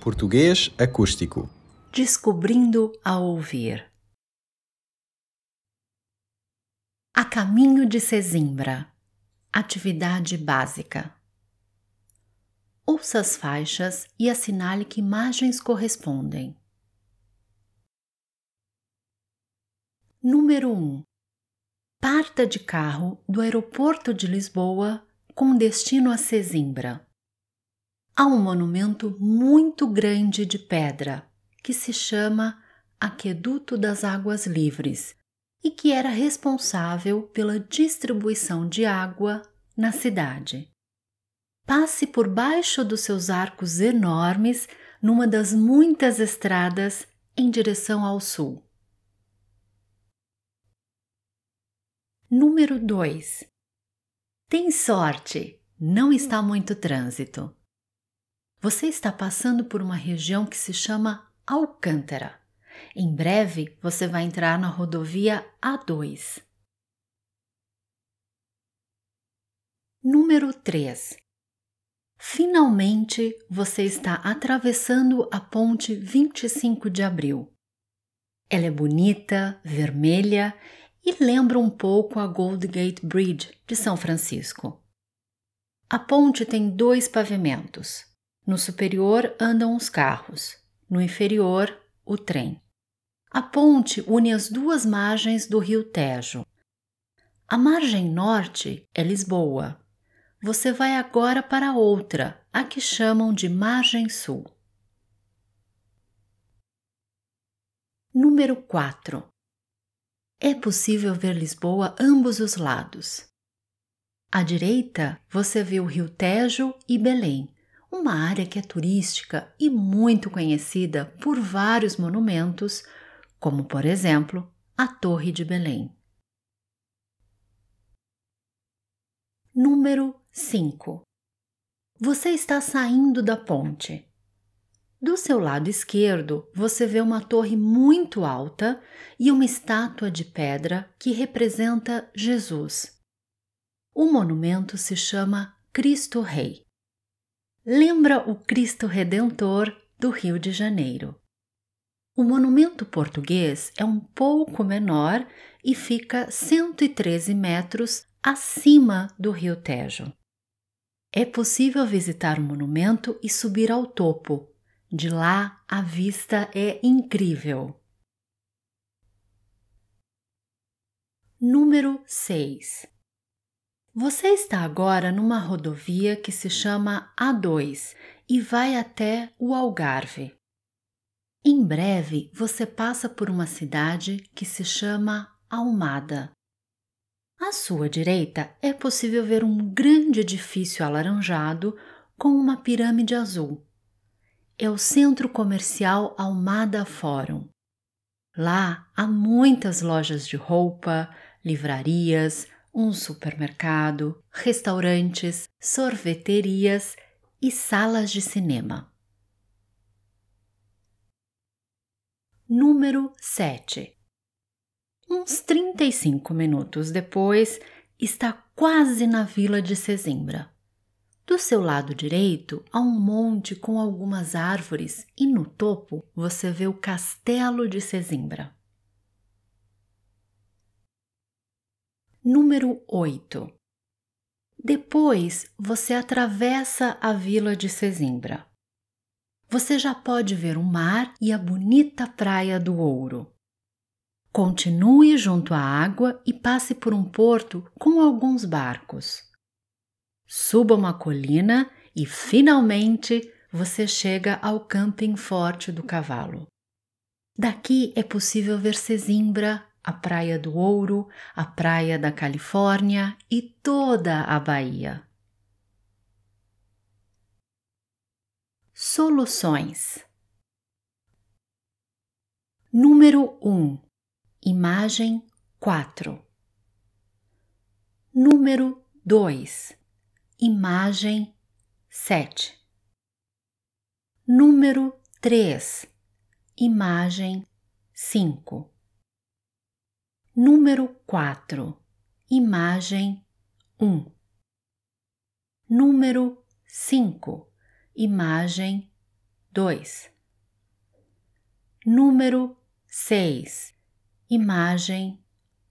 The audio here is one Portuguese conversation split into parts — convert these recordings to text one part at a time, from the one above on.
Português acústico. Descobrindo a ouvir. A caminho de Sesimbra. Atividade básica. Ouça as faixas e assinale que imagens correspondem. Número 1. Parta de carro do aeroporto de Lisboa com destino a Sesimbra há um monumento muito grande de pedra que se chama Aqueduto das Águas Livres e que era responsável pela distribuição de água na cidade. Passe por baixo dos seus arcos enormes numa das muitas estradas em direção ao sul. Número 2. Tem sorte, não está muito trânsito. Você está passando por uma região que se chama Alcântara. Em breve você vai entrar na rodovia A2. Número 3. Finalmente você está atravessando a ponte 25 de abril. Ela é bonita, vermelha e lembra um pouco a Gold Gate Bridge de São Francisco. A ponte tem dois pavimentos, no superior andam os carros, no inferior, o trem. A ponte une as duas margens do rio Tejo. A margem norte é Lisboa. Você vai agora para outra, a que chamam de margem sul. Número 4. É possível ver Lisboa ambos os lados. À direita, você vê o rio Tejo e Belém, uma área que é turística e muito conhecida por vários monumentos, como por exemplo a Torre de Belém. Número 5. Você está saindo da ponte. Do seu lado esquerdo, você vê uma torre muito alta e uma estátua de pedra que representa Jesus. O monumento se chama Cristo Rei lembra o Cristo Redentor do Rio de Janeiro. O monumento português é um pouco menor e fica 113 metros acima do Rio Tejo. É possível visitar o monumento e subir ao topo. De lá, a vista é incrível. Número 6 você está agora numa rodovia que se chama A2 e vai até o Algarve. Em breve você passa por uma cidade que se chama Almada. À sua direita é possível ver um grande edifício alaranjado com uma pirâmide azul. É o centro comercial Almada Fórum. Lá há muitas lojas de roupa, livrarias, um supermercado, restaurantes, sorveterias e salas de cinema. Número 7. Uns 35 minutos depois, está quase na vila de Sesimbra. Do seu lado direito há um monte com algumas árvores e no topo você vê o castelo de Sesimbra. Número 8. Depois você atravessa a vila de Sesimbra. Você já pode ver o mar e a bonita praia do Ouro. Continue junto à água e passe por um porto com alguns barcos. Suba uma colina e finalmente você chega ao camping forte do cavalo. Daqui é possível ver Sesimbra, a Praia do Ouro, a Praia da Califórnia e toda a Bahia. Soluções. Número 1 Imagem 4 Número 2 Imagem 7 Número 3 Imagem 5 Número 4. Imagem 1. Número 5. Imagem 2. 2. Número 6. Imagem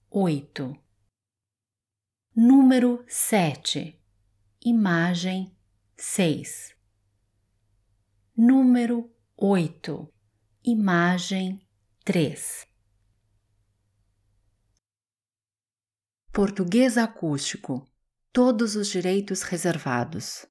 8. Número 7. Imagem 6. Número 8. Imagem 3. Português acústico. Todos os direitos reservados.